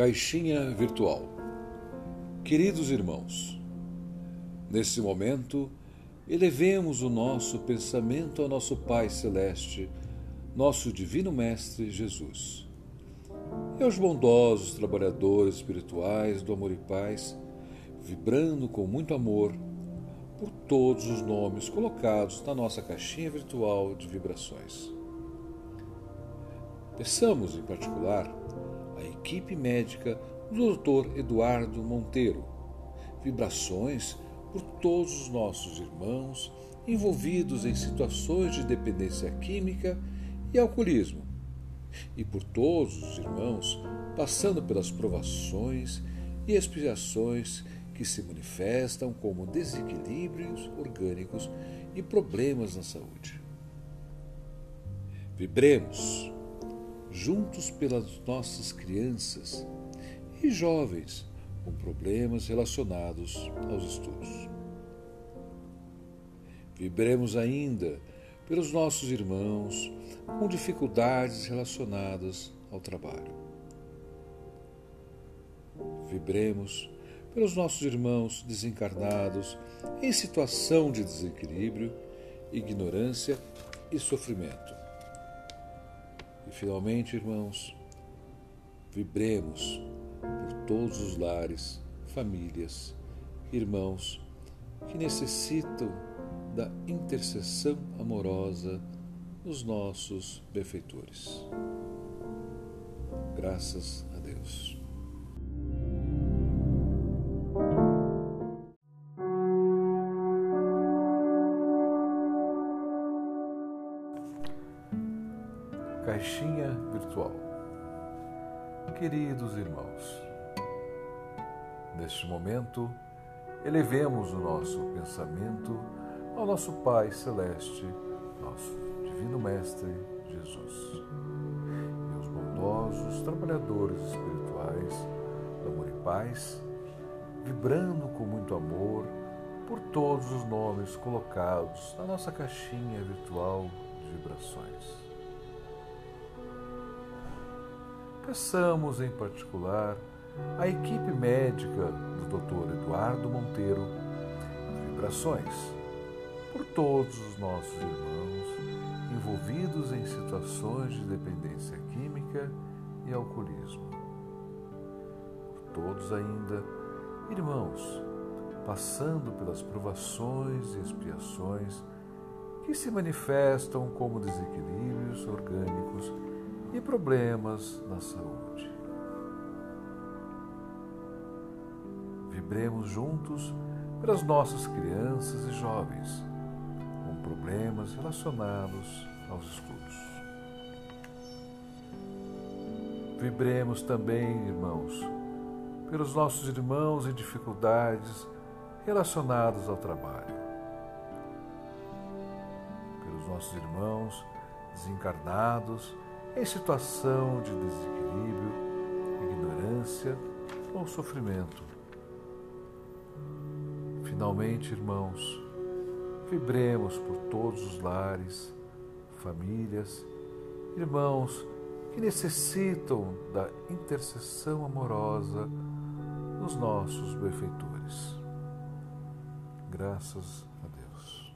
Caixinha Virtual Queridos irmãos, nesse momento, elevemos o nosso pensamento ao nosso Pai Celeste, nosso Divino Mestre Jesus, e aos bondosos trabalhadores espirituais do amor e paz, vibrando com muito amor por todos os nomes colocados na nossa caixinha virtual de vibrações. Peçamos, em particular, equipe médica do Dr. Eduardo Monteiro. Vibrações por todos os nossos irmãos envolvidos em situações de dependência química e alcoolismo, e por todos os irmãos passando pelas provações e expiações que se manifestam como desequilíbrios orgânicos e problemas na saúde. Vibremos juntos pelas nossas crianças e jovens com problemas relacionados aos estudos. Vibremos ainda pelos nossos irmãos com dificuldades relacionadas ao trabalho. Vibremos pelos nossos irmãos desencarnados em situação de desequilíbrio, ignorância e sofrimento. E finalmente, irmãos, vibremos por todos os lares, famílias, irmãos que necessitam da intercessão amorosa dos nossos benfeitores. Graças a Deus. Caixinha Virtual. Queridos irmãos, neste momento, elevemos o nosso pensamento ao nosso Pai Celeste, nosso Divino Mestre Jesus, e aos bondosos trabalhadores espirituais do amor e paz, vibrando com muito amor por todos os nomes colocados na nossa caixinha virtual de vibrações. Peçamos em particular a equipe médica do Dr. Eduardo Monteiro vibrações por todos os nossos irmãos envolvidos em situações de dependência química e alcoolismo. Por todos ainda, irmãos, passando pelas provações e expiações que se manifestam como desequilíbrios orgânicos problemas na saúde. Vibremos juntos pelas nossas crianças e jovens com problemas relacionados aos estudos. Vibremos também, irmãos, pelos nossos irmãos em dificuldades relacionadas ao trabalho, pelos nossos irmãos desencarnados em situação de desequilíbrio, ignorância ou sofrimento. Finalmente, irmãos, vibremos por todos os lares, famílias, irmãos que necessitam da intercessão amorosa dos nossos benfeitores. Graças a Deus.